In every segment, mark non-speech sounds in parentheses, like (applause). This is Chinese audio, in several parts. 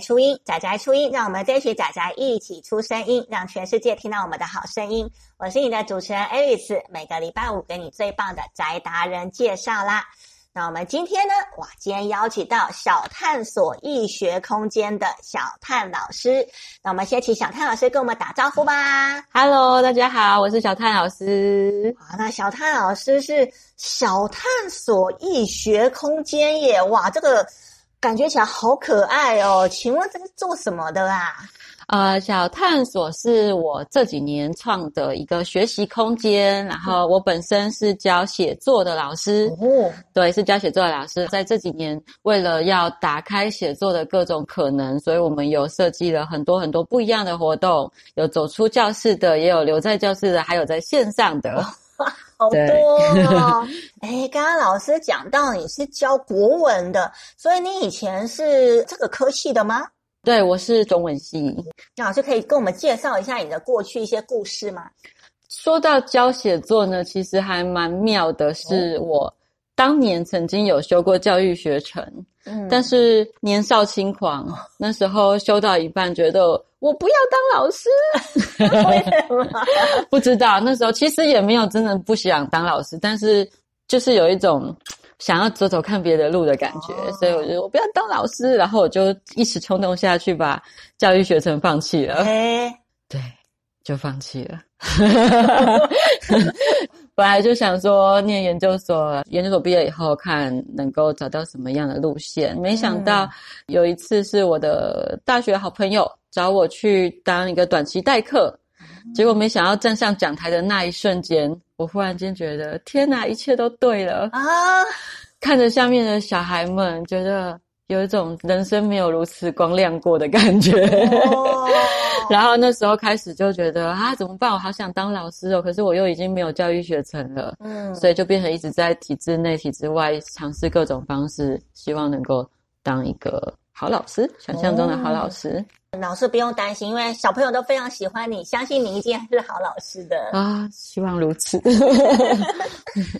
初音，仔仔初音，让我们这群仔仔一起出声音，让全世界听到我们的好声音。我是你的主持人 Aris，每个礼拜五给你最棒的宅达人介绍啦。那我们今天呢？哇，今天邀请到小探索易学空间的小探老师。那我们先请小探老师跟我们打招呼吧。Hello，大家好，我是小探老师。好，那小探老师是小探索易学空间耶。哇，这个感觉起来好可爱哦。请问这是做什么的啊？呃，小探索是我这几年创的一个学习空间，然后我本身是教写作的老师，哦，对，是教写作的老师。在这几年，为了要打开写作的各种可能，所以我们有设计了很多很多不一样的活动，有走出教室的，也有留在教室的，还有在线上的，哇，好多哦。(laughs) 哎，刚刚老师讲到你是教国文的，所以你以前是这个科系的吗？对，我是中文系。那老师可以跟我们介绍一下你的过去一些故事吗？说到教写作呢，其实还蛮妙的，是我当年曾经有修过教育学程，嗯，但是年少轻狂，那时候修到一半，觉得我不要当老师，为什么？不知道，那时候其实也没有真的不想当老师，但是就是有一种。想要走走看别的路的感觉，哦、所以我就我不要当老师，然后我就一时冲动下去把教育学程放弃了。哎，对，就放弃了。本来就想说念研究所，研究所毕业以后看能够找到什么样的路线，没想到有一次是我的大学好朋友找我去当一个短期代课，结果没想到站上讲台的那一瞬间。我忽然间觉得，天哪，一切都对了啊！看着下面的小孩们，觉得有一种人生没有如此光亮过的感觉。哦、(laughs) 然后那时候开始就觉得啊，怎么办？我好想当老师哦，可是我又已经没有教育学程了。嗯，所以就变成一直在体制内、体制外尝试各种方式，希望能够当一个好老师，想象中的好老师。哦老师不用担心，因为小朋友都非常喜欢你，相信你一定是好老师的啊！希望如此。(laughs) (laughs) (laughs)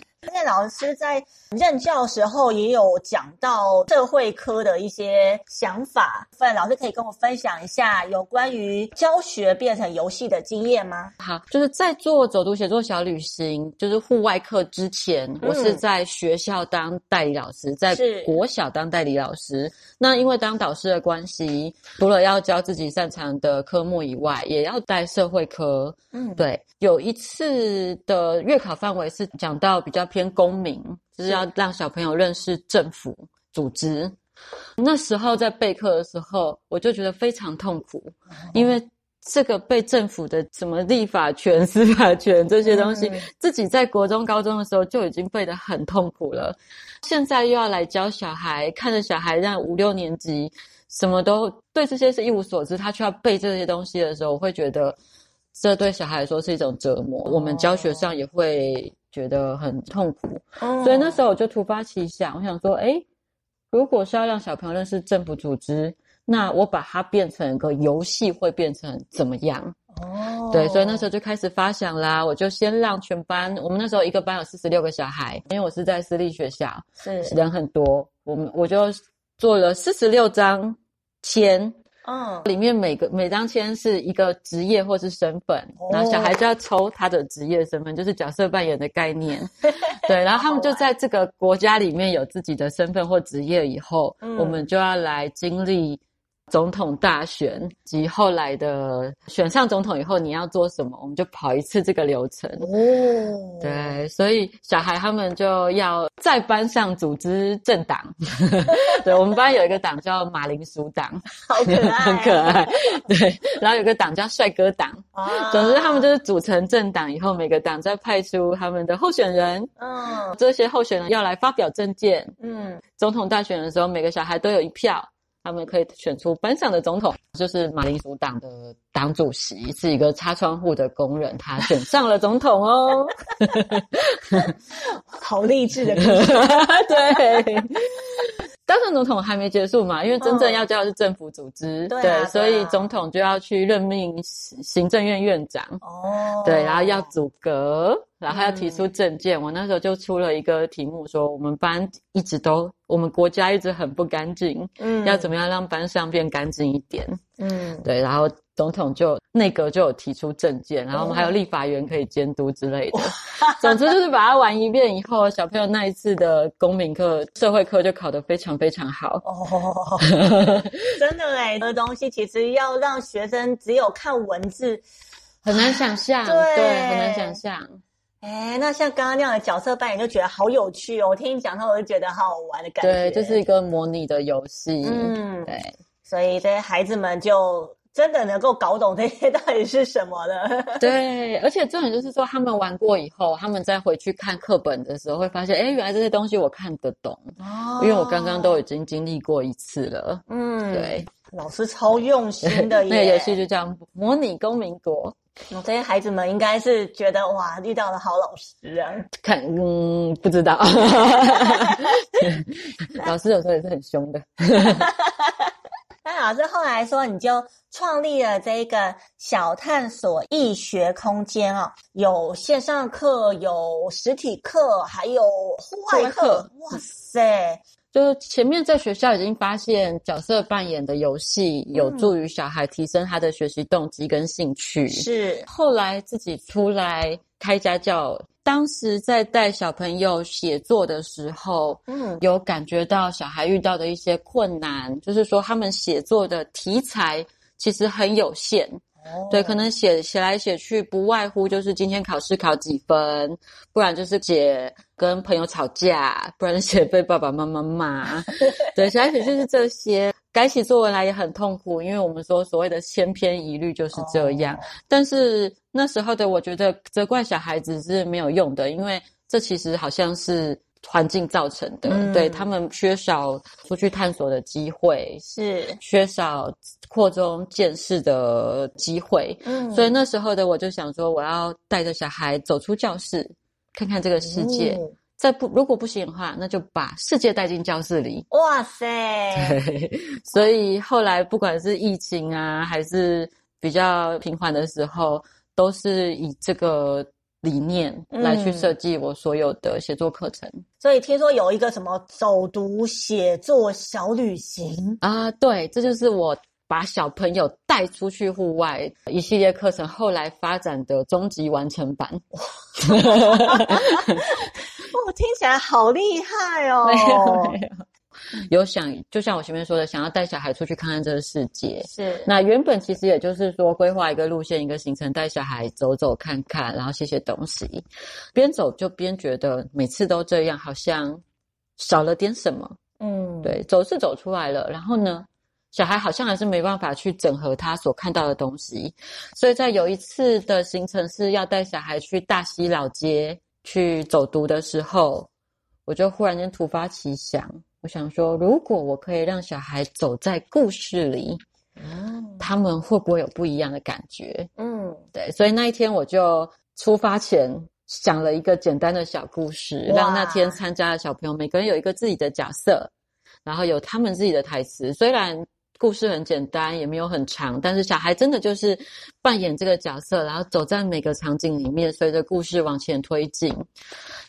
老师在任教时候也有讲到社会科的一些想法，范老师可以跟我分享一下有关于教学变成游戏的经验吗？好，就是在做走读写作小旅行，就是户外课之前，嗯、我是在学校当代理老师，在国小当代理老师。那因为当导师的关系，除了要教自己擅长的科目以外，也要带社会科。嗯，对，有一次的月考范围是讲到比较。偏公民，就是要让小朋友认识政府组织。那时候在备课的时候，我就觉得非常痛苦，因为这个被政府的什么立法权、司法权这些东西，自己在国中、高中的时候就已经背得很痛苦了。现在又要来教小孩，看着小孩让五六年级什么都对这些是一无所知，他却要背这些东西的时候，我会觉得这对小孩来说是一种折磨。我们教学上也会。觉得很痛苦，嗯、所以那时候我就突发奇想，我想说，诶，如果是要让小朋友认识政府组织，那我把它变成一个游戏，会变成怎么样？哦，对，所以那时候就开始发想啦。我就先让全班，我们那时候一个班有四十六个小孩，因为我是在私立学校，是人很多，我们我就做了四十六张签。嗯，里面每个每张签是一个职业或是身份，哦、然后小孩就要抽他的职业身份，就是角色扮演的概念。(laughs) 对，然后他们就在这个国家里面有自己的身份或职业以后，嗯、我们就要来经历。总统大选及后来的选上总统以后，你要做什么？我们就跑一次这个流程。哦，对，所以小孩他们就要在班上组织政党。(laughs) 对，我们班有一个党叫马铃薯党，(laughs) 好可爱，(laughs) 很可爱。对，然后有个党叫帅哥党。啊，总之他们就是组成政党以后，每个党再派出他们的候选人。嗯，这些候选人要来发表政见。嗯，总统大选的时候，每个小孩都有一票。他们可以选出班上的总统，就是马铃薯党的党主席是一个擦窗户的工人，他选上了总统哦，(laughs) 好励志的故事。(laughs) 对，当选总统还没结束嘛，因为真正要交的是政府组织，对，对，所以总统就要去任命行政院院长，哦，对，然后要组阁，然后要提出政见。我那时候就出了一个题目，说我们班一直都，我们国家一直很不干净，嗯，要怎么样让班上变干净一点？嗯，对，然后。总统就内阁就有提出政见，然后我们还有立法员可以监督之类的。(laughs) 总之就是把它玩一遍以后，小朋友那一次的公民课、社会课就考得非常非常好。哦，(laughs) 真的哎，这东西其实要让学生只有看文字很难想象，(sighs) 对，对，很难想象。哎，那像刚刚那样的角色扮演，就觉得好有趣哦。我听你讲，他我就觉得好好玩的感觉。对，这是一个模拟的游戏。嗯，对，所以这些孩子们就。真的能够搞懂这些到底是什么的？(laughs) 对，而且重点就是说，他们玩过以后，他们再回去看课本的时候，会发现，哎，原来这些东西我看得懂哦，因为我刚刚都已经经历过一次了。嗯，对，老师超用心的耶。(laughs) 那个游戏就叫模拟公民国。这些孩子们应该是觉得哇，遇到了好老师啊。看，嗯，不知道。(laughs) 老师有时候也是很凶的。那老师后来说，你就创立了这个小探索易学空间哦，有线上课，有实体课，还有户外课。哇塞！就前面在学校已经发现角色扮演的游戏有助于小孩提升他的学习动机跟兴趣。是，后来自己出来开家教。当时在带小朋友写作的时候，嗯，有感觉到小孩遇到的一些困难，就是说他们写作的题材其实很有限，哦，对，可能写写来写去不外乎就是今天考试考几分，不然就是写跟朋友吵架，不然写被爸爸妈妈骂，(laughs) 对，写来写去是这些。改起作文来也很痛苦，因为我们说所谓的千篇一律就是这样。Oh. 但是那时候的我觉得责怪小孩子是没有用的，因为这其实好像是环境造成的，嗯、对他们缺少出去探索的机会，是缺少扩充见识的机会。嗯，所以那时候的我就想说，我要带着小孩走出教室，看看这个世界。嗯再不，如果不行的话，那就把世界带进教室里。(laughs) 哇塞！对，所以后来不管是疫情啊，还是比较平缓的时候，都是以这个理念来去设计我所有的写作课程。嗯。所以听说有一个什么走读写作小旅行啊，对，这就是我。把小朋友带出去户外一系列课程，后来发展的终极完成版。(laughs) 哦，听起来好厉害哦！有想，就像我前面说的，想要带小孩出去看看这个世界。是。那原本其实也就是说，规划一个路线、一个行程，带小孩走走看看，然后写写东西。边走就边觉得每次都这样，好像少了点什么。嗯，对，走是走出来了，然后呢？小孩好像还是没办法去整合他所看到的东西，所以在有一次的行程是要带小孩去大溪老街去走读的时候，我就忽然间突发奇想，我想说，如果我可以让小孩走在故事里，嗯，他们会不会有不一样的感觉？嗯，对，所以那一天我就出发前想了一个简单的小故事，让那天参加的小朋友每个人有一个自己的角色，然后有他们自己的台词，虽然。故事很简单，也没有很长，但是小孩真的就是扮演这个角色，然后走在每个场景里面，随着故事往前推进。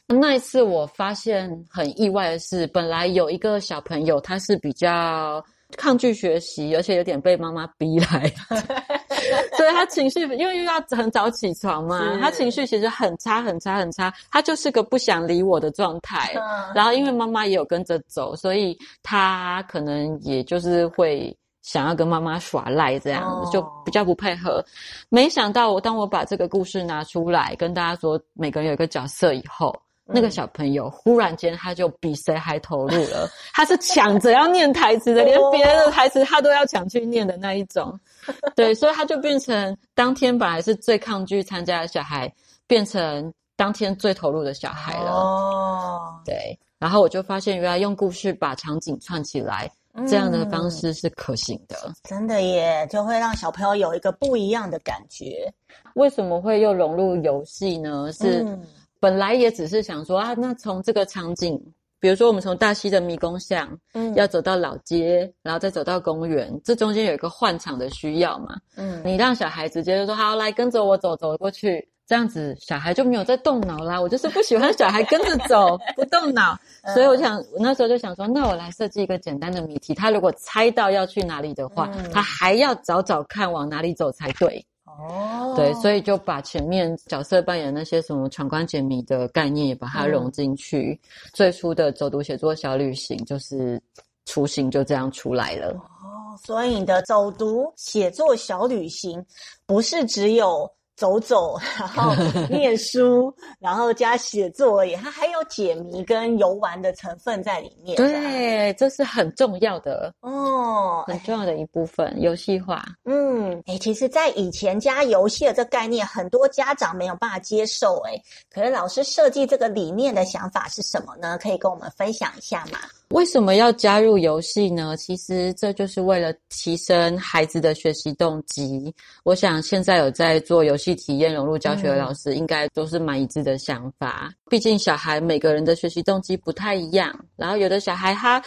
那一次我发现很意外的是，本来有一个小朋友他是比较抗拒学习，而且有点被妈妈逼来的，(laughs) 所以他情绪因为又要很早起床嘛，他情绪其实很差很差很差，他就是个不想理我的状态。然后因为妈妈也有跟着走，所以他可能也就是会。想要跟妈妈耍赖这样子，oh. 就比较不配合。没想到我当我把这个故事拿出来跟大家说，每个人有一个角色以后，嗯、那个小朋友忽然间他就比谁还投入了。(laughs) 他是抢着要念台词的，连别人的台词他都要抢去念的那一种。(laughs) 对，所以他就变成当天本来是最抗拒参加的小孩，变成当天最投入的小孩了。哦，oh. 对。然后我就发现，原来用故事把场景串起来。这样的方式是可行的。嗯，真的耶，就会让小朋友有一个不一样的感觉。为什么会又融入游戏呢？是本来也只是想说啊，那从这个场景比如说我们从大溪的迷宫巷，嗯，要走到老街，然后再走到公园，这中间有一个换场的需要嘛，嗯，你让小孩直接就说好，来跟着我走，走过去。这样子小孩就没有在动脑啦。我就是不喜欢小孩跟着走不动脑，(laughs) 所以我想我那时候就想说，那我来设计一个简单的谜题。他如果猜到要去哪里的话，嗯、他还要找找看往哪里走才对。哦，对，所以就把前面角色扮演那些什么闯关解谜的概念也把它融进去。嗯、最初的走读写作小旅行就是雏形就这样出来了。哦，所以你的走读写作小旅行不是只有。走走，(laughs) 然后 (laughs) 念书，然后加写作而已，它还有解谜跟游玩的成分在里面。对，这是很重要的哦，很重要的一部分，游戏化。嗯，诶，其实，在以前加游戏的这个概念，很多家长没有办法接受。诶，可是老师设计这个理念的想法是什么呢？可以跟我们分享一下吗？为什么要加入游戏呢？其实这就是为了提升孩子的学习动机。我想现在有在做游戏体验融入教学的老师，应该都是蛮一致的想法。毕竟小孩每个人的学习动机不太一样，然后有的小孩他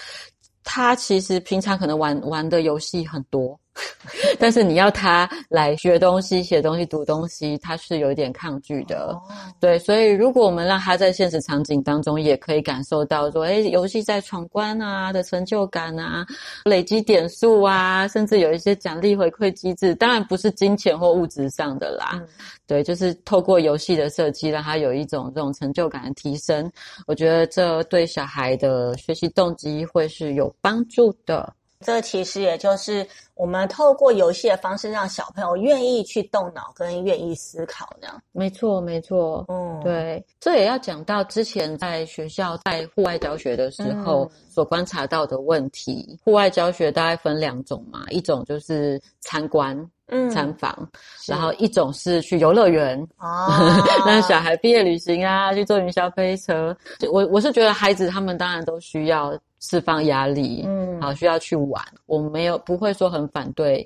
他其实平常可能玩玩的游戏很多。(laughs) 但是你要他来学东西、写东西、读东西，他是有一点抗拒的。Oh. 对，所以如果我们让他在现实场景当中也可以感受到说，诶，游戏在闯关啊的成就感啊，累积点数啊，甚至有一些奖励回馈机制，当然不是金钱或物质上的啦。Mm. 对，就是透过游戏的设计，让他有一种这种成就感的提升。我觉得这对小孩的学习动机会是有帮助的。这其实也就是。我们透过游戏的方式，让小朋友愿意去动脑，跟愿意思考，这样。没错，没错。嗯，对，这也要讲到之前在学校在户外教学的时候所观察到的问题。嗯、户外教学大概分两种嘛，一种就是参观、嗯，参访，然后一种是去游乐园，哦，(laughs) 让小孩毕业旅行啊，去坐云霄飞车。我我是觉得孩子他们当然都需要释放压力，嗯，好，需要去玩。我没有不会说很。反对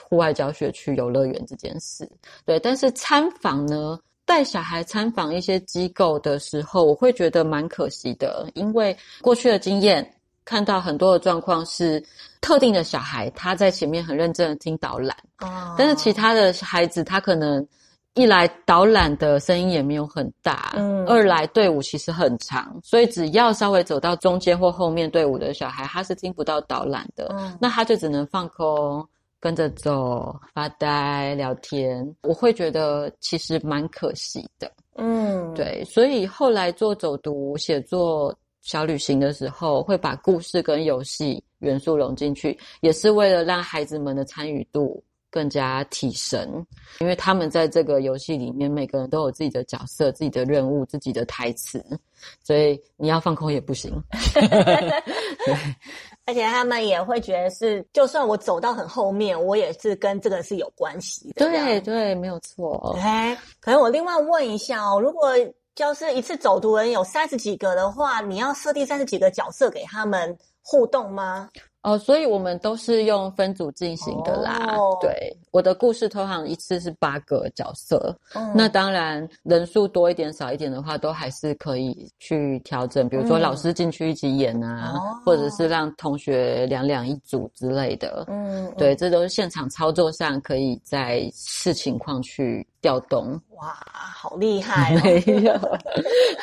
户外教学去游乐园这件事，对，但是参访呢，带小孩参访一些机构的时候，我会觉得蛮可惜的，因为过去的经验看到很多的状况是特定的小孩他在前面很认真的听导览，哦，但是其他的孩子他可能。一来导览的声音也没有很大，嗯，二来队伍其实很长，所以只要稍微走到中间或后面队伍的小孩，他是听不到导览的，嗯，那他就只能放空，跟着走，发呆，聊天。我会觉得其实蛮可惜的，嗯，对，所以后来做走读写作小旅行的时候，会把故事跟游戏元素融进去，也是为了让孩子们的参与度。更加提升，因为他们在这个游戏里面，每个人都有自己的角色、自己的任务、自己的台词，所以你要放空也不行。(laughs) 对，而且他们也会觉得是，就算我走到很后面，我也是跟这个是有关系的。对对，没有错。哎，可能我另外问一下哦，如果就是一次走读人有三十几个的话，你要设定三十几个角色给他们互动吗？哦，所以我们都是用分组进行的啦。Oh. 对，我的故事通常一次是八个角色。Oh. 那当然人数多一点少一点的话，都还是可以去调整。比如说老师进去一起演啊，oh. 或者是让同学两两一组之类的。嗯，对，这都是现场操作上可以在视情况去调动。哇，好厉害哦！没有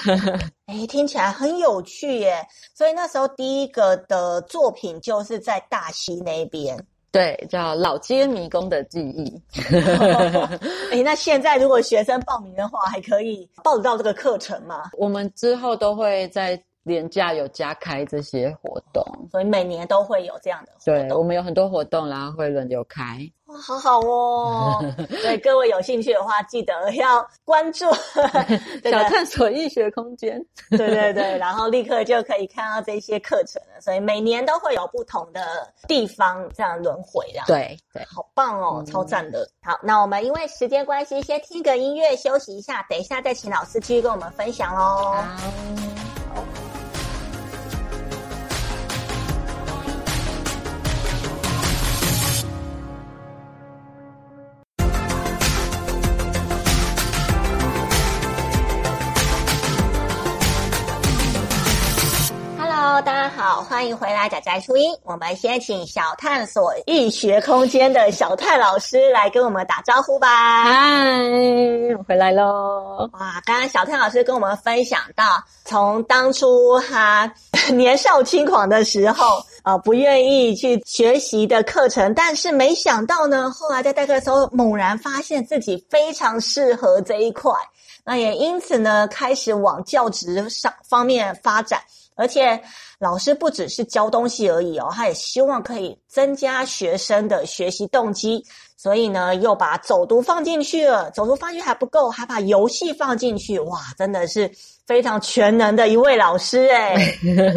(laughs) (laughs) 哎，听起来很有趣耶。所以那时候第一个的作品就是在大溪那边，对，叫《老街迷宫的记忆》。(laughs) 哎，那现在如果学生报名的话，还可以报得到这个课程吗？我们之后都会在连假有加开这些活动，所以每年都会有这样的活动。对，我们有很多活动，然后会轮流开。哇好好哦，(laughs) 所以各位有兴趣的话，记得要关注 (laughs) 小探索医学空间。对对对，然后立刻就可以看到这些课程了。所以每年都会有不同的地方这样轮回，这样对对，好棒哦，超赞的。好，那我们因为时间关系，先听个音乐休息一下，等一下再请老师继续跟我们分享喽。好。欢迎回来，仔仔初音。我们先请小探索易学空间的小探老师来跟我们打招呼吧。嗨，我回来喽！哇，刚刚小探老师跟我们分享到，从当初他年少轻狂的时候，呃，不愿意去学习的课程，但是没想到呢，后来在代课的时候，猛然发现自己非常适合这一块，那也因此呢，开始往教职上方面发展。而且老师不只是教东西而已哦，他也希望可以增加学生的学习动机，所以呢，又把走读放进去了。走读放进去还不够，还把游戏放进去。哇，真的是非常全能的一位老师哎！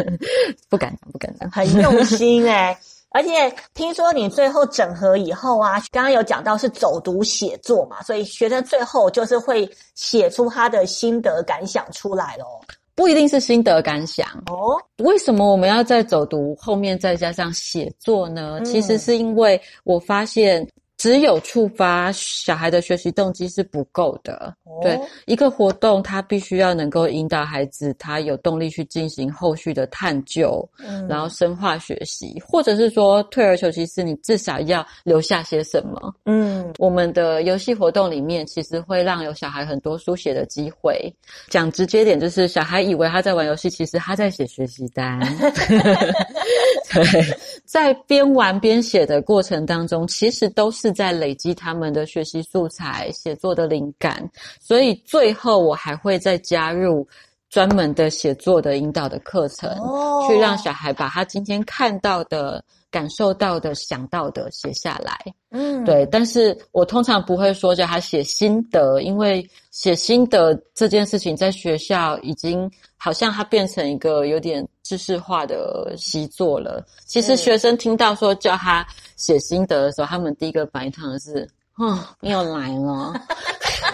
(laughs) 不敢当，不敢当，很用心哎。而且听说你最后整合以后啊，刚刚有讲到是走读写作嘛，所以学生最后就是会写出他的心得感想出来咯。不一定是心得感想哦。为什么我们要在走读后面再加上写作呢？嗯。其实是因为我发现。只有触发小孩的学习动机是不够的。哦、对，一个活动，它必须要能够引导孩子，他有动力去进行后续的探究，嗯，然后深化学习，或者是说退而求其次，你至少要留下些什么。嗯，我们的游戏活动里面，其实会让有小孩很多书写的机会。讲直接点，就是小孩以为他在玩游戏，其实他在写学习单。(laughs) (laughs) 对，在边玩边写的过程当中，其实都是在累积他们的学习素材、写作的灵感。所以最后我还会再加入专门的写作的引导的课程，哦，去让小孩把他今天看到的。感受到的、想到的写下来，嗯，对。但是我通常不会说叫他写心得，因为写心得这件事情在学校已经好像它变成一个有点知识化的习作了。其实学生听到说叫他写心得的时候，他们第一个反应通常是。哦，又来了。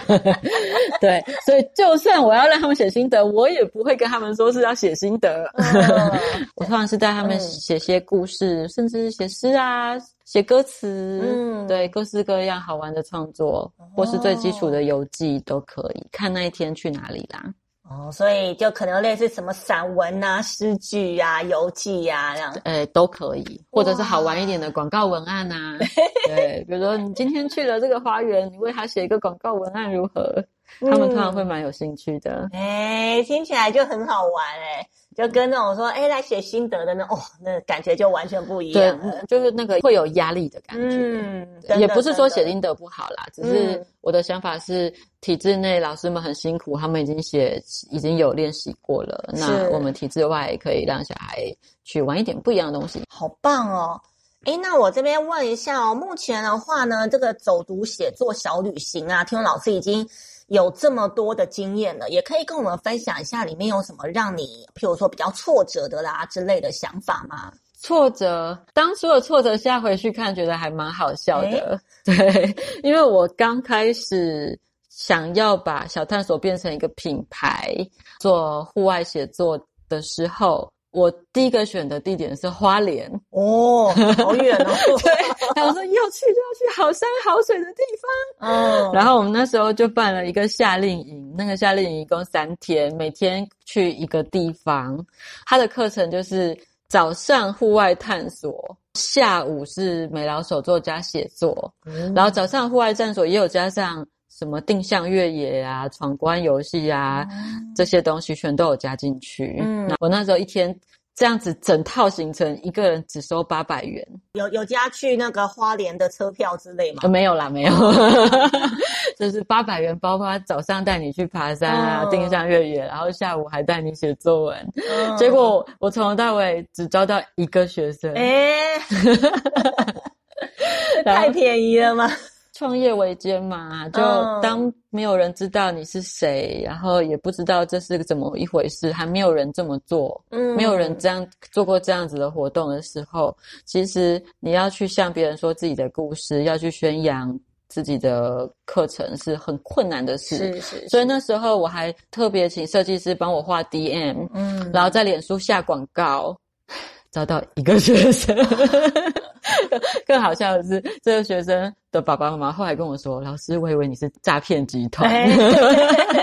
(laughs) 对，所以就算我要让他们写心得，我也不会跟他们说是要写心得。哦、(laughs) 我通常是带他们写些故事，嗯、甚至是写诗啊、写歌词，嗯，对，各式各样好玩的创作，哦、或是最基础的游记都可以。看那一天去哪里啦。哦，所以就可能类似什么散文啊、诗句呀、游记呀这样，呃，都可以，或者是好玩一点的广告文案啊。对，比如说你今天去了这个花园，你为他写一个广告文案如何？他们通常会蛮有兴趣的。哎、嗯，听起来就很好玩哎。就跟那种说，哎，来写心得的那哦，那感觉就完全不一样。对，就是那个会有压力的感觉。嗯，也不是说写心得不好啦，只是我的想法是，体制内老师们很辛苦，他们已经写，已经有练习过了。那我们体制外也可以让小孩去玩一点不一样的东西。好棒哦！哎，那我这边问一下哦，目前的话呢，这个走读写作小旅行啊，听说老师已经。有这么多的经验了，也可以跟我们分享一下里面有什么让你，譬如说比较挫折的啦之类的想法吗？挫折，当初的挫折，现在回去看觉得还蛮好笑的。(laughs) 对，因为我刚开始想要把小探索变成一个品牌，做户外写作的时候。我第一个选的地点是花莲哦，好远哦。(laughs) 对，然后说要去就要去好山好水的地方。嗯，然后我们那时候就办了一个夏令营，那个夏令营一共三天，每天去一个地方。他的课程就是早上户外探索，下午是美劳手作加写作，嗯，然后早上户外探索也有加上。什么定向越野啊、闯关游戏啊、嗯，这些东西全都有加进去。嗯，我那时候一天这样子整套行程，一个人只收八百元。有有加去那个花莲的车票之类吗？呃、没有啦，没有，(laughs) 就是八百元，包括早上带你去爬山啊、嗯、定向越野，然后下午还带你写作文。嗯、(laughs) 结果我从头到尾只招到一个学生。哎、欸，太便宜了吗？创业维艰嘛，就当没有人知道你是谁，然后也不知道这是个怎么一回事，还没有人这么做，嗯，没有人这样做过这样子的活动的时候，其实你要去向别人说自己的故事，要去宣扬自己的课程是很困难的事。是是是。所以那时候我还特别请设计师帮我画 DM，嗯，然后在脸书下广告。找到一个学生。(laughs) 更好笑的是，这个学生的爸爸妈妈后来跟我说：“老师，我以为你是诈骗集团。”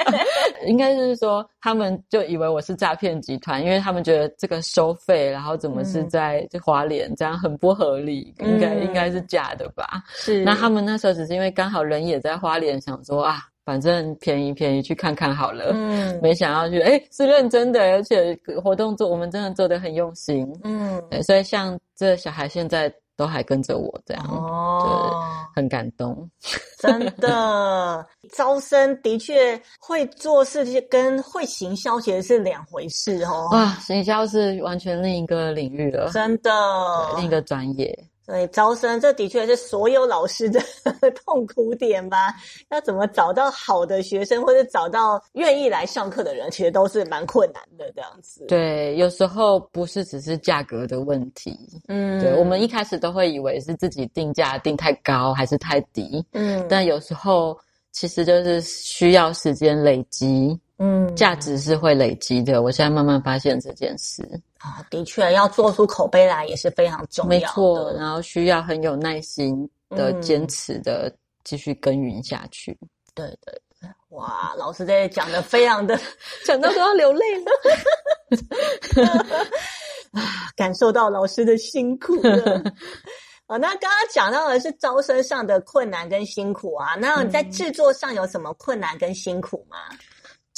(laughs) 应该是说，他们就以为我是诈骗集团，因为他们觉得这个收费，然后怎么是在花莲，这样很不合理，嗯、应该应该是假的吧？是。那他们那时候只是因为刚好人也在花莲，想说啊，反正便宜便宜去看看好了。嗯。(laughs) 没想到去，哎，是认真的，而且活动做我们真的做的很用心。嗯。对，所以像这小孩现在。都还跟着我这样，哦，对，很感动，(laughs) 真的。招生的确会做事情，跟会行销其实是两回事哦。啊，行销是完全另一个领域了，真的，另一个专业。对，招生这的确是所有老师的 (laughs) 痛苦点吧？要怎么找到好的学生，或者找到愿意来上课的人，其实都是蛮困难的。这样子，对，有时候不是只是价格的问题。嗯，对，我们一开始都会以为是自己定价定太高还是太低。嗯，但有时候其实就是需要时间累积。嗯，价值是会累积的。我现在慢慢发现这件事。啊，的确，要做出口碑来也是非常重要的。没错，然后需要很有耐心的、坚持的继续耕耘下去。嗯、对对对，哇，老师在讲的非常的，(laughs) 讲到都要流泪了。啊，(laughs) 感受到老师的辛苦了。啊，(laughs) 那刚刚讲到的是招生上的困难跟辛苦啊，那你在制作上有什么困难跟辛苦吗？嗯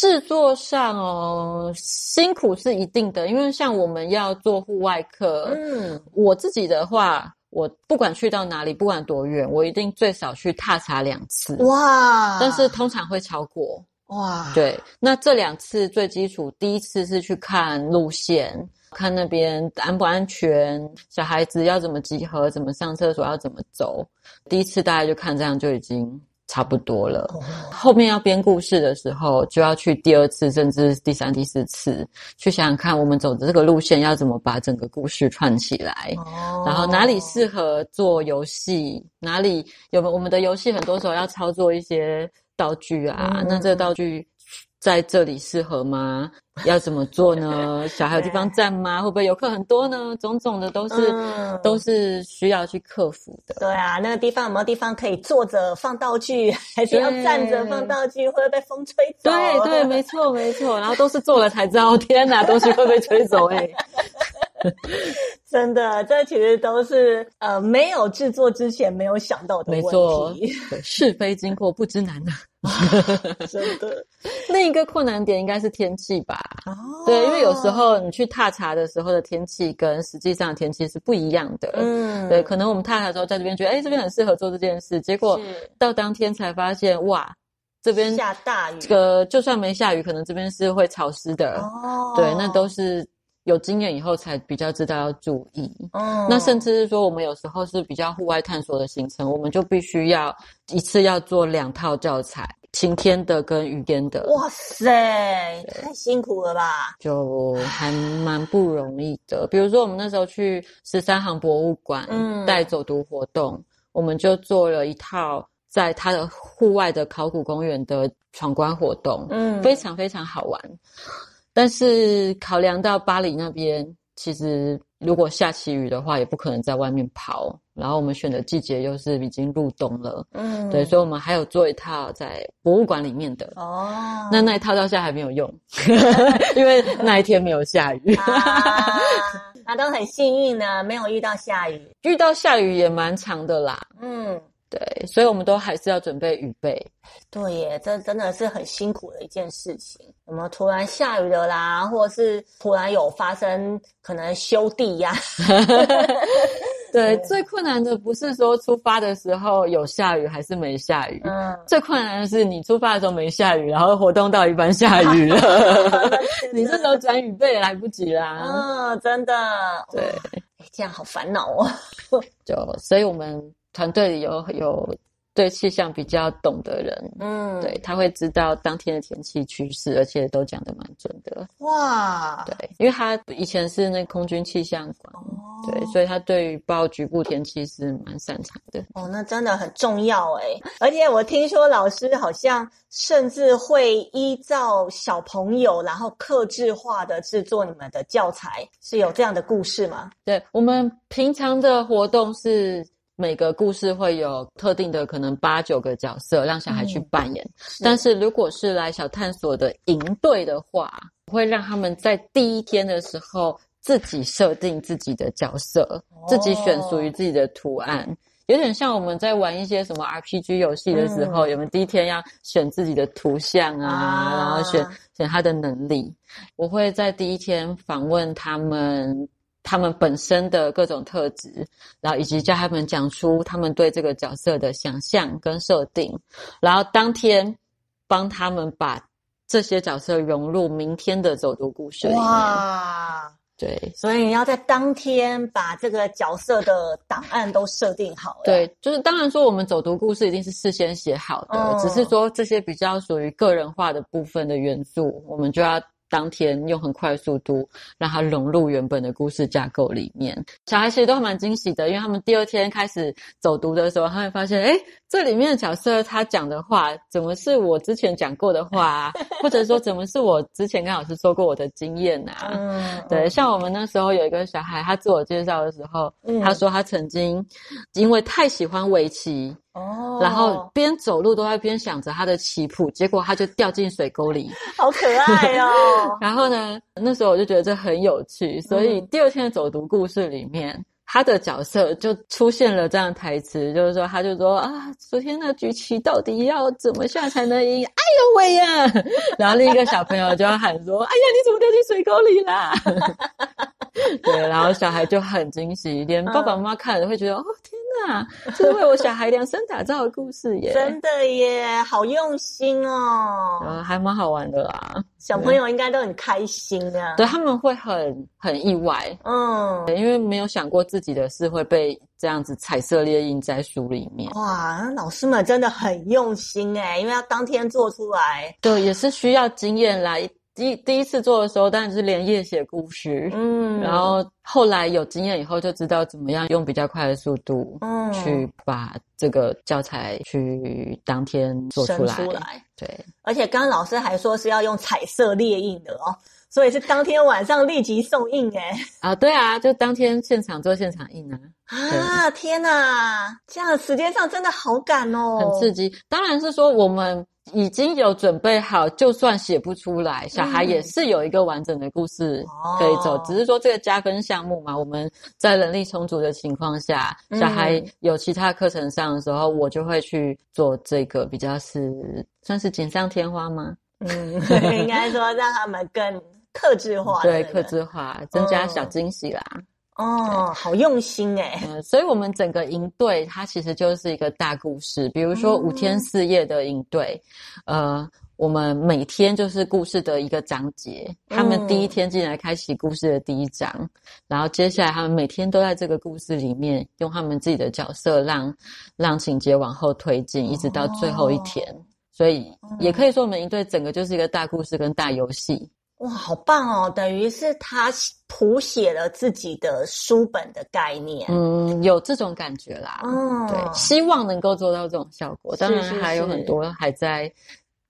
制作上哦，辛苦是一定的，因为像我们要做户外课，嗯，我自己的话，我不管去到哪里，不管多远，我一定最少去踏查两次，哇！但是通常会超过，哇！对，那这两次最基础，第一次是去看路线，看那边安不安全，小孩子要怎么集合，怎么上厕所，要怎么走，第一次大概就看这样就已经。差不多了，后面要编故事的时候，就要去第二次，甚至第三、第四次，去想想看，我们走的这个路线要怎么把整个故事串起来，哦、然后哪里适合做游戏，哪里有我们的游戏，很多时候要操作一些道具啊，嗯、那这个道具。在这里适合吗？要怎么做呢？(laughs) 小孩有地方站吗？会不会游客很多呢？种种的都是、嗯、都是需要去克服的。对啊，那个地方有没有地方可以坐着放道具，(laughs) 还是要站着放道具？会不会被风吹走？对对，没错没错。然后都是做了才知道，天哪，东西会被吹走哎、欸！(laughs) 真的，这其实都是呃没有制作之前没有想到的问题。是非经过不知难啊。(laughs) 真的，另一个困难点应该是天气吧？哦，对，因为有时候你去踏查的时候的天气跟实际上的天气是不一样的。嗯，对，可能我们踏查的时候在这边觉得，哎，这边很适合做这件事，结果到当天才发现，哇，这边下大雨。这个就算没下雨，可能这边是会潮湿的。哦，对，那都是。有经验以后才比较知道要注意，哦，那甚至是说我们有时候是比较户外探索的行程，我们就必须要一次要做两套教材，晴天的跟雨天的。哇塞，太辛苦了吧？就还蛮不容易的。比如说我们那时候去十三行博物馆，嗯，带走读活动，我们就做了一套在它的户外的考古公园的闯关活动，嗯，非常非常好玩。但是考量到巴黎那边，其实如果下起雨的话，也不可能在外面跑。然后我们选的季节又是已经入冬了，嗯，对，所以我们还有做一套在博物馆里面的。哦，那那一套到现在还没有用，(laughs) 因为那一天没有下雨。啊，(laughs) 那都很幸运呢，没有遇到下雨。遇到下雨也蛮长的啦。嗯。对，所以我们都还是要准备雨备。对耶，这真的是很辛苦的一件事情。什么突然下雨了啦，或者是突然有发生可能修地呀、啊。对，最困难的不是说出发的时候有下雨还是没下雨，嗯，最困难的是你出发的时候没下雨，然后活动到一半下雨 (laughs) 了，你这时候转雨备也来不及啦。嗯，真的。对，这样好烦恼哦。(laughs) 就所以我们。团队里有有对气象比较懂的人，嗯，对，他会知道当天的天气趋势，而且都讲得蛮准的。哇，对，因为他以前是那空军气象馆。哦对，所以他对于报局部天气是蛮擅长的。哦，那真的很重要哎！而且我听说老师好像甚至会依照小朋友，然后克制化的制作你们的教材，是有这样的故事吗？对，我们平常的活动是每个故事会有特定的可能八九个角色让小孩去扮演，嗯、是，但是如果是来小探索的营队的话，会让他们在第一天的时候。自己设定自己的角色，哦、自己选属于自己的图案，有点像我们在玩一些什么 RPG 游戏的时候，有没有第一天要选自己的图像啊，啊然后选选他的能力。我会在第一天访问他们，他们本身的各种特质，然后以及叫他们讲出他们对这个角色的想象跟设定，然后当天帮他们把这些角色融入明天的走读故事里面。哇对，所以你要在当天把这个角色的档案都设定好了。对，就是当然说我们走读故事一定是事先写好的，嗯、只是说这些比较属于个人化的部分的元素，我们就要。当天用很快速度让它融入原本的故事架构里面，小孩其实都还蛮惊喜的，因为他们第二天开始走读的时候，他会发现，哎，这里面的角色他讲的话，怎么是我之前讲过的话啊？或者说，怎么是我之前跟老师说过我的经验啊？嗯，对，像我们那时候有一个小孩，他自我介绍的时候，嗯，他说他曾经因为太喜欢围棋。哦，然后边走路都在边想着他的棋谱，结果他就掉进水沟里，好可爱哦。(laughs) 然后呢，那时候我就觉得这很有趣，所以第二天的走读故事里面，嗯、他的角色就出现了这样的台词，就是说，他就说啊，昨天那局棋到底要怎么下才能赢？哎呦喂呀！(laughs) 然后另一个小朋友就要喊说，哎呀，你怎么掉进水沟里啦？(laughs) 对，然后小孩就很惊喜，连爸爸妈妈看了会觉得，嗯、哦天。啊，这是为我小孩量身打造的故事耶！真的耶，好用心哦。呃，还蛮好玩的啦，小朋友应该都很开心啊。对，他们会很很意外，嗯，因为没有想过自己的事会被这样子彩色列印在书里面。哇，老师们真的很用心哎，因为要当天做出来，对，也是需要经验来。第第一次做的时候，当然是连夜写故事，嗯，然后后来有经验以后，就知道怎么样用比较快的速度，嗯，去把这个教材去当天做出来。出来对，而且刚刚老师还说是要用彩色列印的哦，所以是当天晚上立即送印诶。啊，对啊，就当天现场做现场印啊。啊，天哪，这样时间上真的好赶哦，很刺激。当然是说我们。已经有准备好，就算写不出来，小孩也是有一个完整的故事可以走。嗯、只是说这个加分项目嘛，我们在人力充足的情况下，嗯、小孩有其他课程上的时候，我就会去做这个比较是算是锦上添花吗？嗯，(laughs) 应该说让他们更客制化，对，客制化，增加小惊喜啦。嗯哦，好用心哎、欸！嗯，所以我们整个营队它其实就是一个大故事。比如说五天四夜的营队，嗯、呃，我们每天就是故事的一个章节。嗯、他们第一天进来开启故事的第一章，然后接下来他们每天都在这个故事里面用他们自己的角色让让情节往后推进，一直到最后一天。哦、所以也可以说，我们营队整个就是一个大故事跟大游戏。哇，好棒哦！等于是他谱写了自己的书本的概念，嗯，有这种感觉啦。嗯，对，希望能够做到这种效果。当然还有很多还在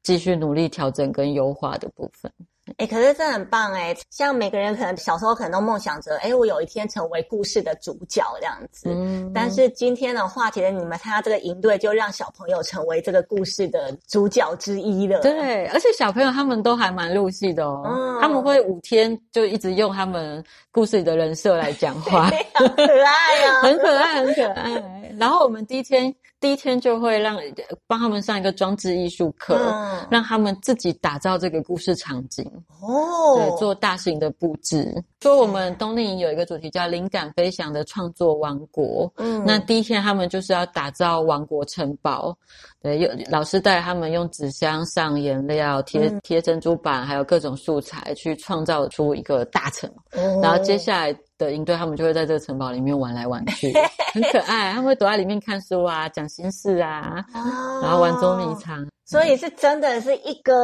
继续努力调整跟优化的部分。哎、欸，可是这很棒哎！像每个人可能小时候可能都梦想着，哎、欸，我有一天成为故事的主角这样子。嗯，但是今天的话，其实你们参加这个营队，就让小朋友成为这个故事的主角之一了。对，而且小朋友他们都还蛮入戏的哦。嗯，他们会五天就一直用他们故事里的人设来讲话，(laughs) 好可爱啊、哦，(laughs) 很可爱，很可爱。然后我们第一天。第一天就会让帮他们上一个装置艺术课，嗯、让他们自己打造这个故事场景哦，对，做大型的布置。说我们冬令营有一个主题叫“灵感飞翔的创作王国”，嗯，那第一天他们就是要打造王国城堡，对，有老师带他们用纸箱上颜料、贴贴珍珠板，还有各种素材去创造出一个大城，哦、然后接下来。的营队，他们就会在这个城堡里面玩来玩去，很可爱。他们会躲在里面看书啊，讲心事啊，哦、然后玩捉迷藏。所以是真的是一个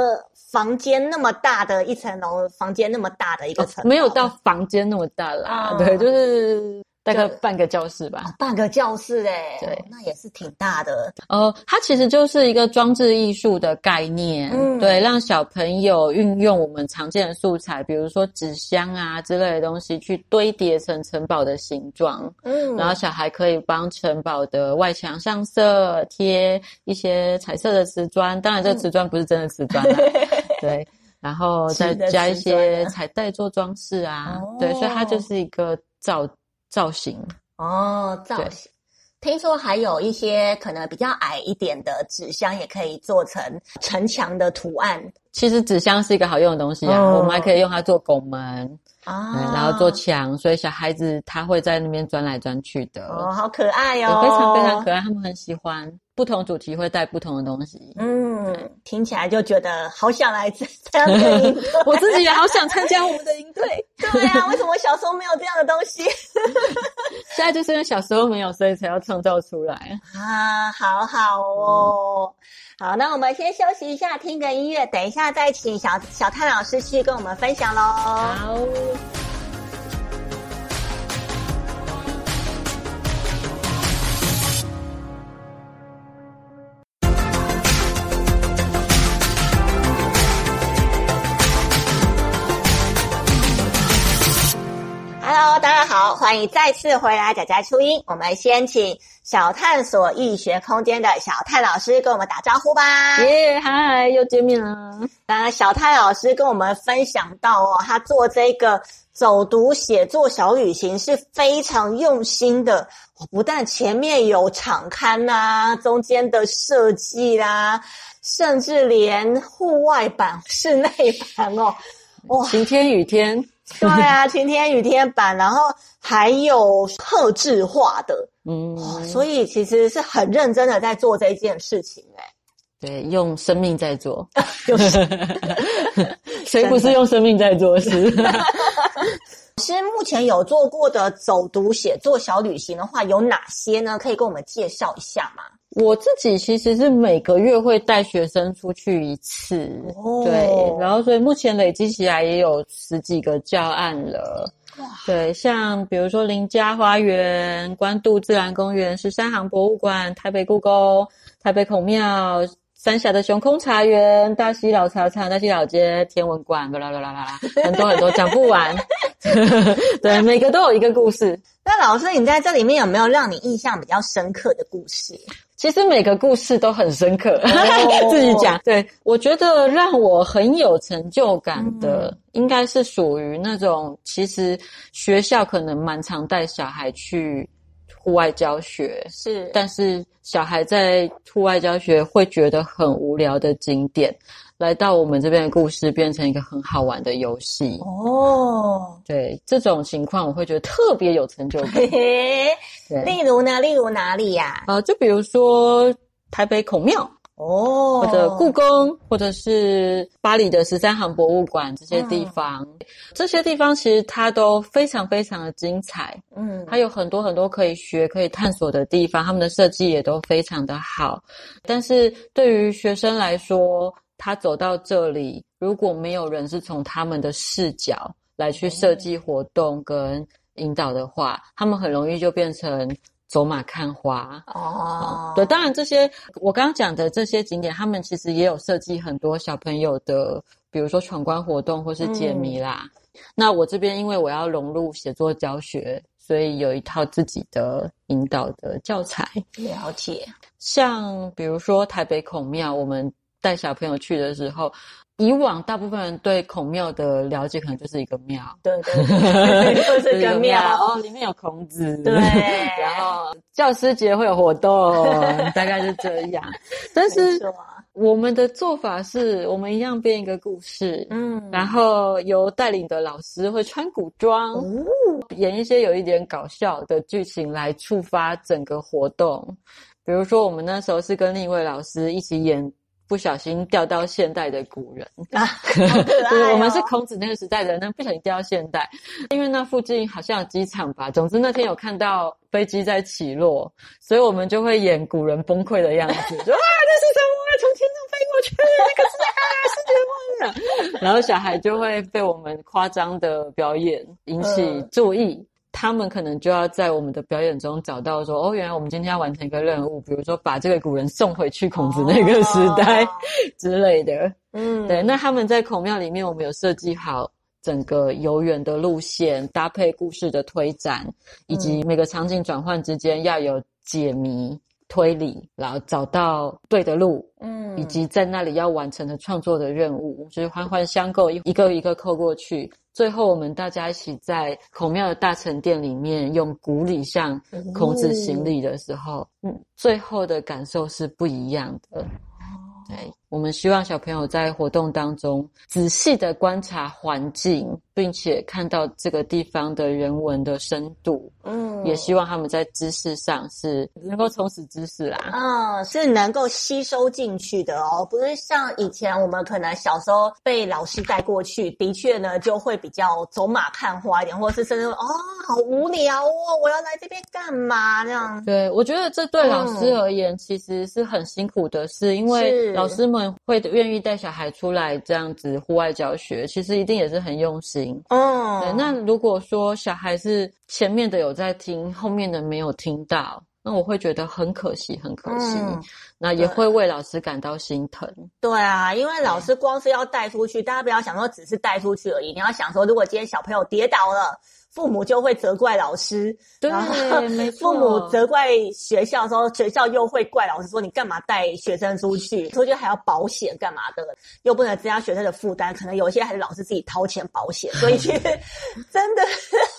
房间那么大的一层楼，房间那么大的一个城堡，没有到房间那么大啦。哦、对，就是大概半个教室吧，哦、半个教室哎，对、哦，那也是挺大的。哦，它其实就是一个装置艺术的概念，嗯，对，让小朋友运用我们常见的素材，比如说纸箱啊之类的东西，去堆叠成城堡的形状，嗯，然后小孩可以帮城堡的外墙上色，贴一些彩色的瓷砖，当然这个瓷砖不是真的瓷砖啦，嗯、(laughs) 对。然后再加一些彩带做装饰啊，对，所以它就是一个造造型哦，造型。听说还有一些可能比较矮一点的纸箱，也可以做成城墙的图案。其实纸箱是一个好用的东西啊，我们还可以用它做拱门啊，然后做墙，所以小孩子他会在那边钻来钻去的。哦，好可爱哦，非常非常可爱，他们很喜欢。不同主题会带不同的东西，嗯，听起来就觉得好想来参 (laughs) 加这样的营队，(laughs) 我自己也好想参加我们的营队。(laughs) 对呀、啊，为什么小时候没有这样的东西？现在就是因为小时候没有，所以才要创造出来啊！好好哦，嗯、好，那我们先休息一下，听个音乐，等一下再请小小探老师去跟我们分享喽。好。欢迎再次回来宅宅初音。我们先请小探索易学空间的小探老师跟我们打招呼吧。耶，嗨，又见面了。那小探老师跟我们分享到哦，他做这个走读写作小旅行是非常用心的。我不但前面有场刊呐、啊，中间的设计啦，甚至连户外版、室内版哦，哇，晴天雨天。对啊，晴天雨天版，然后还有特制化的，嗯、哦，所以其实是很认真的在做这件事情哎。对，用生命在做，就 (laughs) 是谁不是用生命在做事？(laughs) 其实目前有做过的走读写作小旅行的话，有哪些呢？可以跟我们介绍一下吗？我自己其实是每个月会带学生出去一次，哦、对，然后所以目前累积起来也有十几个教案了。哇对，像比如说林家花园、关渡自然公园、十三行博物馆、台北故宫、台北孔庙。三峡的熊空茶园、大溪老茶厂、大溪老街天文馆，巴拉巴拉巴拉，很多很多讲不完。(laughs) 对，每个都有一个故事。那老师，你在这里面有没有让你印象比较深刻的故事？其实每个故事都很深刻，哦、(laughs) 自己讲。对，我觉得让我很有成就感的，嗯、应该是属于那种，其实学校可能蛮常带小孩去。户外教学是，但是小孩在户外教学会觉得很无聊的景点，来到我们这边的故事变成一个很好玩的游戏哦。对，这种情况我会觉得特别有成就感。(laughs) 例如呢？例如哪里呀？啊，就比如说台北孔庙。哦，或者故宫，或者是巴黎的十三行博物馆这些地方，嗯、这些地方其实它都非常非常的精彩。嗯，它有很多很多可以学、可以探索的地方，他们的设计也都非常的好。但是对于学生来说，他走到这里，如果没有人是从他们的视角来去设计活动跟引导的话，他们很容易就变成。走马看花哦，对，当然这些我刚刚讲的这些景点，他们其实也有设计很多小朋友的，比如说闯关活动或是解谜啦。嗯、那我这边因为我要融入写作教学，所以有一套自己的引导的教材。了解，像比如说台北孔庙，我们带小朋友去的时候。以往大部分人对孔庙的了解可能就是一个庙，对对对，(laughs) 就是一个庙哦，里面有孔子，对，(laughs) 然后教师节会有活动，大概是这样。但是我们的做法是我们一样编一个故事，嗯，然后由带领的老师会穿古装，哦、演一些有一点搞笑的剧情来触发整个活动。比如说，我们那时候是跟另一位老师一起演。不小心掉到现代的古人 (laughs) 啊，(laughs) 哦、对，我们是孔子那个时代的人，但不小心掉到现代，因为那附近好像有机场吧。总之那天有看到飞机在起落，所以我们就会演古人崩溃的样子，说 (laughs) 啊，这是什么？从天上飞过去，那个是啊，世界末日。然后小孩就会被我们夸张的表演引起注意。嗯他们可能就要在我们的表演中找到说，哦，原来我们今天要完成一个任务，比如说把这个古人送回去孔子那个时代 (laughs) 之类的。嗯，对。那他们在孔庙里面，我们有设计好整个游园的路线，搭配故事的推展，以及每个场景转换之间要有解谜。推理，然后找到对的路，嗯，以及在那里要完成的创作的任务，就是环环相扣，一个一个扣过去。最后，我们大家一起在孔庙的大成殿里面，用古礼向孔子行礼的时候，嗯，最后的感受是不一样的。对，我们希望小朋友在活动当中仔细的观察环境，并且看到这个地方的人文的深度。嗯，也希望他们在知识上是能够充实知识啦。嗯，是能够吸收进去的哦，不是像以前我们可能小时候被老师带过去，的确呢就会比较走马看花一点，或者是甚至哦好无聊哦，我要来这边干嘛这样？对，我觉得这对老师而言其实是很辛苦的事，因为老师们会愿意带小孩出来这样子户外教学，其实一定也是很用心。哦，对。那如果说小孩是前面的有在听，后面的没有听到，那我会觉得很可惜，很可惜。嗯，那也会为老师感到心疼。对啊，因为老师光是要带出去，大家不要想说只是带出去而已，你要想说，如果今天小朋友跌倒了。父母就会责怪老师，对，没错。父母责怪学校的时候，学校又会怪老师说：“你干嘛带学生出去？出去还要保险干嘛的？又不能增加学生的负担。可能有些还是老师自己掏钱保险。所以其实 (laughs) 真的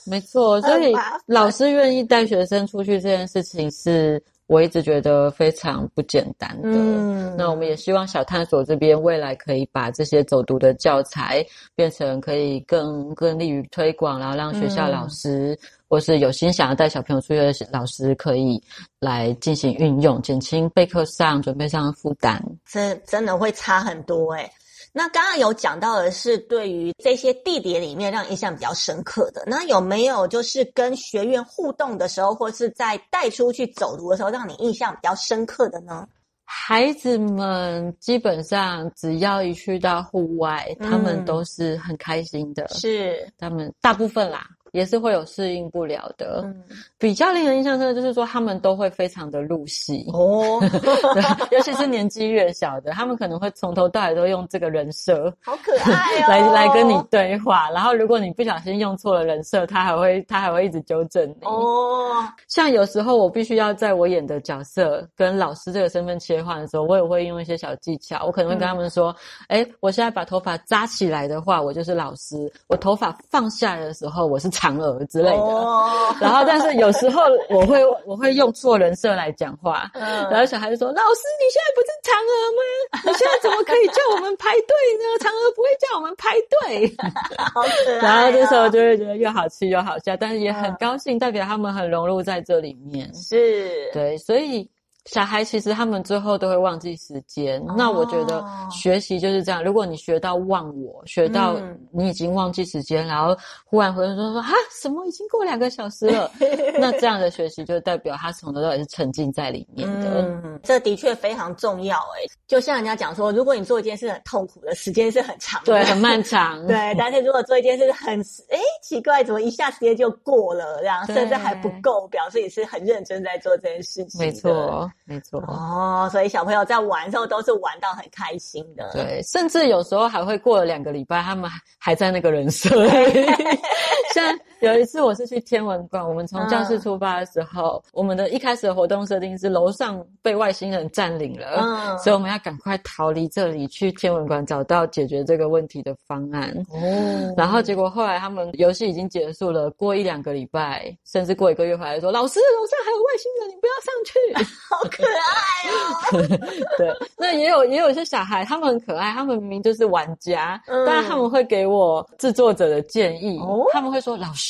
没错。所以老师愿意带学生出去这件事情是。”我一直觉得非常不简单的。嗯，那我们也希望小探索这边未来可以把这些走读的教材变成可以更更利于推广，然后让学校老师、嗯、或是有心想要带小朋友出去的老师可以来进行运用，减轻备课上准备上的负担。这真的会差很多诶。那刚刚有讲到的是对于这些地点里面让印象比较深刻的，那有没有就是跟学员互动的时候，或是在带出去走读的时候，让你印象比较深刻的呢？孩子们基本上只要一去到户外，嗯，他们都是很开心的。是，他们大部分啦。也是会有适应不了的，嗯、比较令人印象深的就是说，他们都会非常的入戏哦，(laughs) 尤其是年纪越小的，他们可能会从头到尾都用这个人设，(laughs) 好可爱哦，来来跟你对话。然后如果你不小心用错了人设，他还会他还会一直纠正你哦。像有时候我必须要在我演的角色跟老师这个身份切换的时候，我也会用一些小技巧。我可能会跟他们说：“哎、嗯，我现在把头发扎起来的话，我就是老师；我头发放下来的时候，我是。”嫦娥之类的，oh. (laughs) 然后但是有时候我会我会用错人设来讲话，然后小孩就说：“老师，你现在不是嫦娥吗？你现在怎么可以叫我们排队呢？嫦娥不会叫我们排队。(laughs) ”好可爱哦。然后这时候就会觉得又好气又好笑，但是也很高兴，代表他们很融入在这里面。是，对，所以。小孩其实他们最后都会忘记时间，哦、那我觉得学习就是这样。如果你学到忘我，学到你已经忘记时间，嗯、然后忽然回来说说啊，什么已经过两个小时了，那这样的学习就代表他从头到尾是沉浸在里面的。嗯，这的确非常重要诶。就像人家讲说，如果你做一件事很痛苦的时间是很长的，对，很漫长，(laughs) 对。但是如果做一件事很诶奇怪，怎么一下时间就过了，这样甚至还不够，表示你是很认真在做这件事情。没错。没错哦，所以小朋友在玩的时候都是玩到很开心的。对，甚至有时候还会过了两个礼拜，他们还在那个人设里。(laughs) 像 (laughs) 有一次我是去天文馆，我们从教室出发的时候，嗯、我们的一开始的活动设定是楼上被外星人占领了，嗯，所以我们要赶快逃离这里，去天文馆找到解决这个问题的方案。哦，然后结果后来他们游戏已经结束了，过一两个礼拜，甚至过一个月回来说：“老师，楼上还有外星人，你不要上去。(laughs) ”好可爱哦！(laughs) 对，那也有也有一些小孩，他们很可爱，他们明明就是玩家，嗯、但是他们会给我制作者的建议，哦、他们会说：“老师，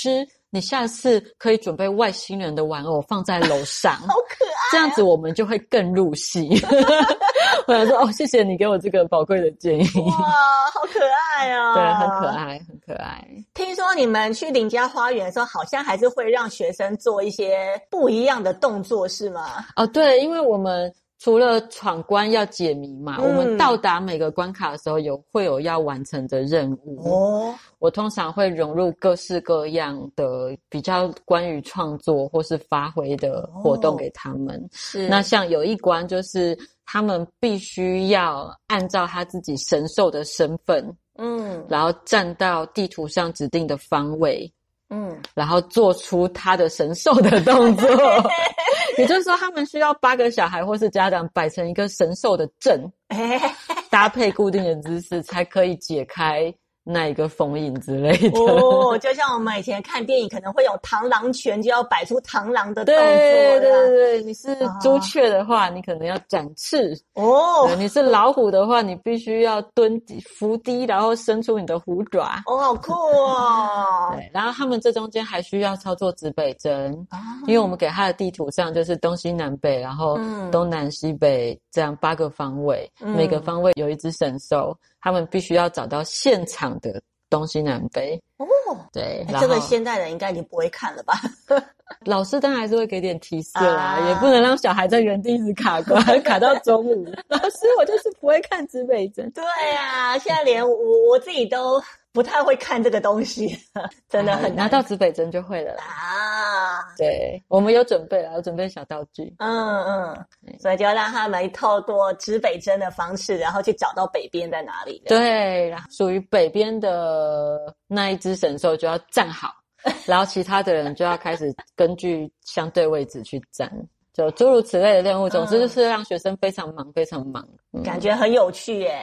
你下次可以准备外星人的玩偶放在楼上，(laughs) 好可爱、啊，这样子我们就会更入戏。(laughs) ”我想说：“哦，谢谢你给我这个宝贵的建议。”哇，好可爱啊、哦！对，很可爱，很可爱。听说你们去林家花园的时候，好像还是会让学生做一些不一样的动作，是吗？哦，对，因为我们。除了闯关要解谜嘛，嗯、我们到达每个关卡的时候有会有要完成的任务哦。我通常会融入各式各样的比较关于创作或是发挥的活动给他们。哦、是，那像有一关就是他们必须要按照他自己神兽的身份，嗯，然后站到地图上指定的方位。嗯，然后做出他的神兽的动作，(laughs) 也就是说，他们需要八个小孩或是家长摆成一个神兽的阵，(laughs) 搭配固定的姿势，才可以解开。那一个封印之类的哦，就像我们以前看电影，可能会有螳螂拳，就要摆出螳螂的动作。对对对对，你是朱雀的话，哦、你可能要展翅哦；你是老虎的话，你必须要蹲低伏低，然后伸出你的虎爪。哦，好酷哦！对，然后他们这中间还需要操作指北针，啊、因为我们给他的地图上就是东西南北，然后东南西北这样八个方位，嗯、每个方位有一只神兽。他们必须要找到现场的东西南北哦，对，这个现代人应该已经不会看了吧？(laughs) 老师当然还是会给点提示啦，啊、也不能让小孩在原地一直卡关，(laughs) 卡到中午。老师，我就是不会看指北针。对呀、啊，现在连我我自己都。不太会看这个东西，(laughs) 真的很难。拿到指北针就会了啦。啊，对，我们有准备了，有准备小道具。嗯嗯，所以就要让他们透过指北针的方式，然后去找到北边在哪里。对，然后属于北边的那一只神兽就要站好，(laughs) 然后其他的人就要开始根据相对位置去站，就诸如此类的任务。总之就是让学生非常忙，非常忙，嗯、感觉很有趣耶。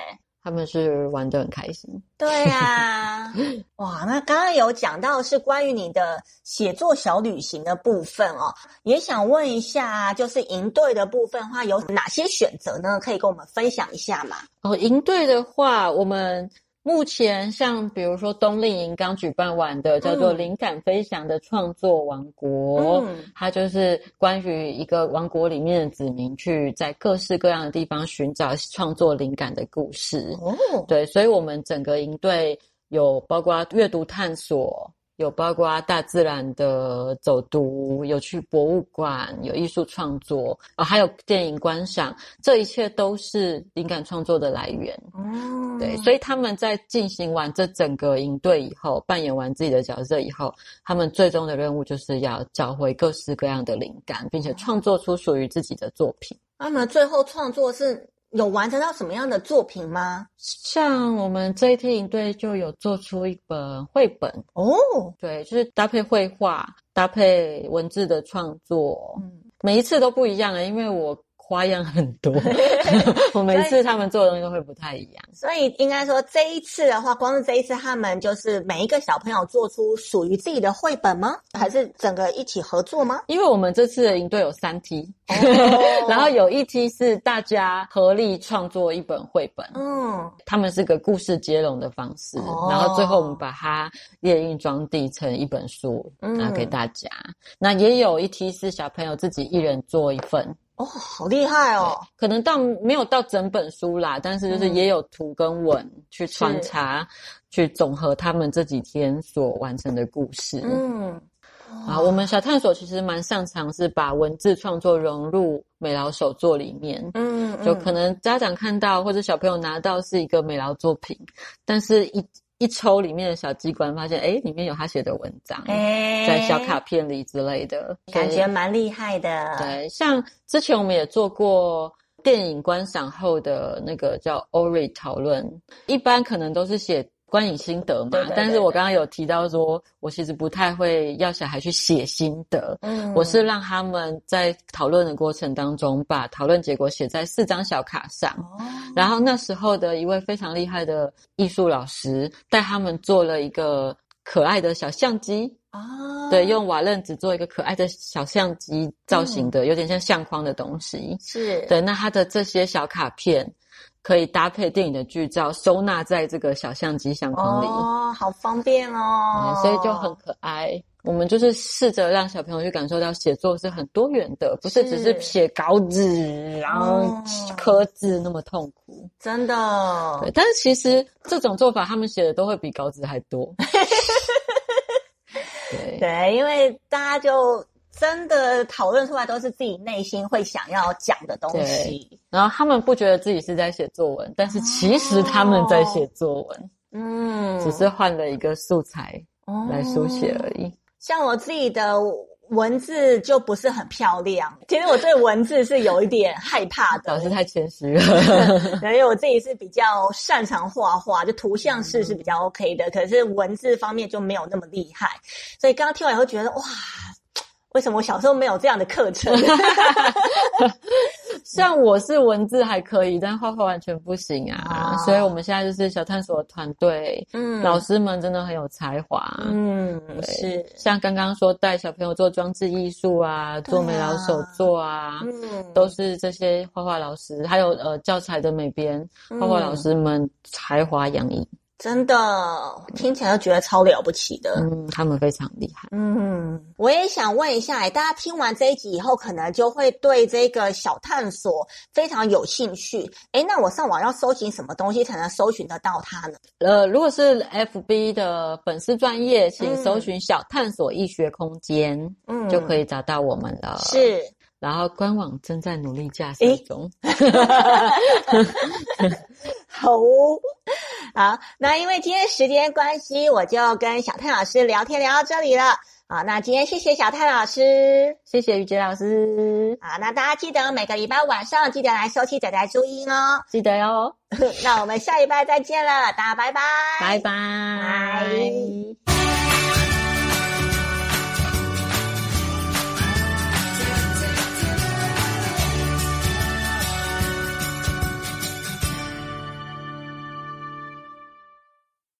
他们是玩得很开心。对啊，(laughs) 哇，那刚刚有讲到是关于你的写作小旅行的部分哦，也想问一下，就是营队的部分的话，有哪些选择呢？可以跟我们分享一下吗？哦，营队的话，我们。目前，像比如说冬令营刚举办完的，叫做“灵感飞翔”的创作王国，嗯，它就是关于一个王国里面的子民去在各式各样的地方寻找创作灵感的故事。哦，对，所以我们整个营队有包括阅读探索。有包括大自然的走读，有去博物馆，有艺术创作啊，还有电影观赏，这一切都是灵感创作的来源。嗯，对，所以他们在进行完这整个营队以后，扮演完自己的角色以后，他们最终的任务就是要找回各式各样的灵感，并且创作出属于自己的作品。那么最后创作是？有完成到什么样的作品吗？像我们这一天营队就有做出一本绘本哦，对，就是搭配绘画、搭配文字的创作，嗯，每一次都不一样啊，因为我。花样很多，(laughs) (laughs) 我每次他们做的东西都会不太一样。所以应该说这一次的话，光是这一次，他们就是每一个小朋友做出属于自己的绘本吗？还是整个一起合作吗？因为我们这次的营队有三梯，哦、(laughs) 然后有一梯是大家合力创作一本绘本。嗯，他们是个故事接龙的方式，哦、然后最后我们把它列印装订成一本书拿给大家。嗯、那也有一梯是小朋友自己一人做一份。哦，好厉害哦！可能到没有到整本书啦，但是就是也有图跟文去穿插，嗯、去总和他们这几天所完成的故事。嗯，啊，我们小探索其实蛮擅长是把文字创作融入美劳手作里面。嗯，嗯，就可能家长看到或者小朋友拿到是一个美劳作品，但是一。一抽里面的小机关，发现哎里面有他写的文章，欸、在小卡片里之类的，感觉蛮厉害的。对，像之前我们也做过电影观赏后的那个叫 Ori 讨论，一般可能都是写。观影心得嘛，对对对对，但是我刚刚有提到说，我其实不太会要小孩去写心得，嗯，我是让他们在讨论的过程当中，把讨论结果写在四张小卡上，哦，然后那时候的一位非常厉害的艺术老师带他们做了一个可爱的小相机，啊，对，用瓦楞纸做一个可爱的小相机造型的，嗯，有点像相框的东西，是。对，那他的这些小卡片。可以搭配电影的剧照，收纳在这个小相机相框里哦，好方便哦，嗯，所以就很可爱。我们就是试着让小朋友去感受到写作是很多元的，不是只是写稿纸然后刻字那么痛苦，真的。对，但是其实这种做法，他们写的都会比稿纸还多。(laughs) 对对，因为大家就。真的讨论出来都是自己内心会想要讲的东西。然后他们不觉得自己是在写作文，但是其实他们在写作文，嗯，只是换了一个素材来书写而已。像我自己的。文字就不是很漂亮。其实我对文字是有一点害怕的。老师太谦虚了。(laughs) 因为我自己是比较擅长画画，就图像式是比较 OK 的，可是文字方面就没有那么厉害。所以刚刚听完以后觉得，哇。为什么我小时候没有这样的课程？(laughs) (laughs) 像我是文字还可以，但画画完全不行啊！哦、所以我们现在就是小探索团队，嗯，老师们真的很有才华，嗯，是。像刚刚说带小朋友做装置艺术啊，做美劳手作啊，嗯，都是这些画画老师，还有呃教材的美编画画老师们才华洋溢。真的听起来就觉得超了不起的，嗯，他们非常厉害。嗯，我也想问一下，大家听完这一集以后，可能就会对这个小探索非常有兴趣。诶，那我上网要搜寻什么东西才能搜寻得到它呢？呃，如果是 FB 的粉丝专业，请搜寻“小探索易学空间”，嗯，就可以找到我们了。是。然后官网正在努力架设中。(laughs) 好，好，那因为今天时间关系，我就跟小探老师聊天聊到这里了。好，那今天谢谢小探老师，谢谢于杰老师。好，那大家记得每个礼拜晚上记得来收听仔仔注音哦，记得哟。(laughs) 那我们下礼拜再见了，大家拜拜，拜拜。